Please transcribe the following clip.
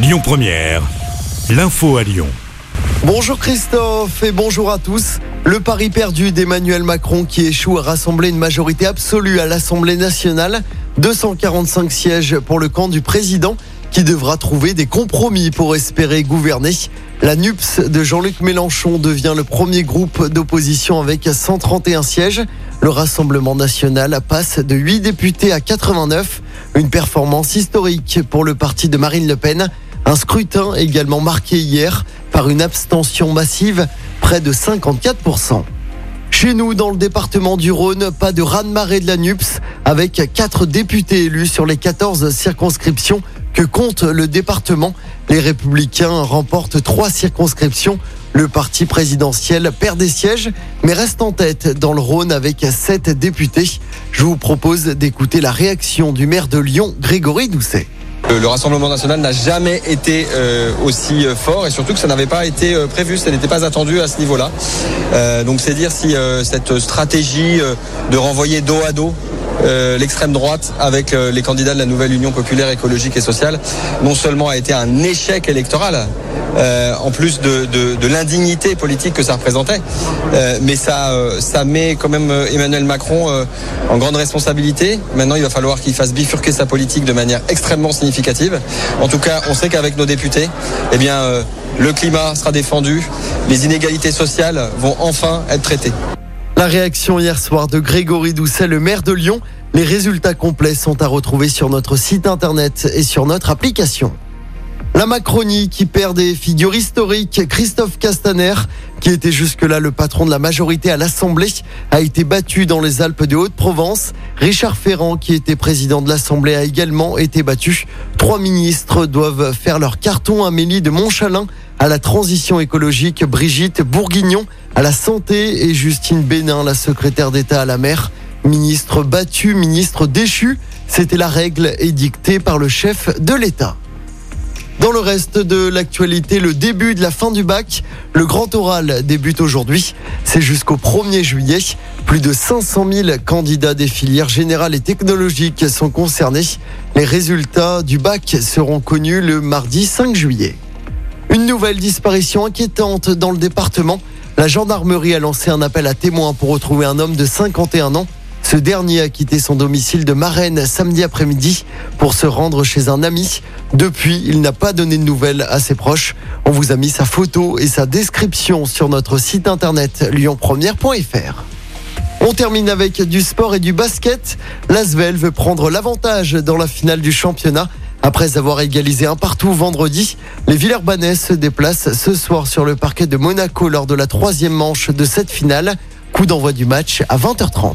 Lyon Première, l'info à Lyon. Bonjour Christophe et bonjour à tous. Le pari perdu d'Emmanuel Macron qui échoue à rassembler une majorité absolue à l'Assemblée nationale. 245 sièges pour le camp du président qui devra trouver des compromis pour espérer gouverner. La NUPS de Jean-Luc Mélenchon devient le premier groupe d'opposition avec 131 sièges. Le Rassemblement national passe de 8 députés à 89, une performance historique pour le parti de Marine Le Pen. Un scrutin également marqué hier par une abstention massive, près de 54%. Chez nous, dans le département du Rhône, pas de raz-de-marée de la NUPS, avec quatre députés élus sur les 14 circonscriptions que compte le département. Les Républicains remportent trois circonscriptions. Le parti présidentiel perd des sièges, mais reste en tête dans le Rhône avec sept députés. Je vous propose d'écouter la réaction du maire de Lyon, Grégory Doucet. Le Rassemblement national n'a jamais été euh, aussi euh, fort et surtout que ça n'avait pas été euh, prévu, ça n'était pas attendu à ce niveau-là. donc c'est dire si cette stratégie de renvoyer dos à dos l'extrême droite avec les candidats de la nouvelle Union populaire écologique et sociale non seulement a été un échec électoral, euh, en plus de, de, l'indignité politique que ça représentait. Euh, mais ça, euh, ça met quand même Emmanuel Macron en grande responsabilité. Maintenant, il va falloir qu'il fasse bifurquer sa politique de manière extrêmement significative. En tout cas, on sait qu'avec nos députés, eh bien, le climat sera défendu, les inégalités sociales vont enfin être traitées. La réaction hier soir de Grégory Doucet, le maire de Lyon. Les résultats complets sont à retrouver sur notre site internet et sur notre application. La Macronie qui perd des figures historiques. Christophe Castaner, qui était jusque-là le patron de la majorité à l'Assemblée, a été battu dans les Alpes de Haute-Provence. Richard Ferrand, qui était président de l'Assemblée, a également été battu. Trois ministres doivent faire leur carton. Amélie de Montchalin à la transition écologique, Brigitte Bourguignon à la santé et Justine Bénin, la secrétaire d'État à la mer. Ministre battu, ministre déchu, c'était la règle édictée par le chef de l'État. Dans le reste de l'actualité, le début de la fin du bac, le grand oral débute aujourd'hui. C'est jusqu'au 1er juillet. Plus de 500 000 candidats des filières générales et technologiques sont concernés. Les résultats du bac seront connus le mardi 5 juillet. Une nouvelle disparition inquiétante dans le département. La gendarmerie a lancé un appel à témoins pour retrouver un homme de 51 ans ce dernier a quitté son domicile de Marennes samedi après-midi pour se rendre chez un ami. Depuis, il n'a pas donné de nouvelles à ses proches. On vous a mis sa photo et sa description sur notre site internet lyonpremière.fr. On termine avec du sport et du basket. L'Asvel veut prendre l'avantage dans la finale du championnat. Après avoir égalisé un partout vendredi, les Villeurbanais se déplacent ce soir sur le parquet de Monaco lors de la troisième manche de cette finale. Coup d'envoi du match à 20h30.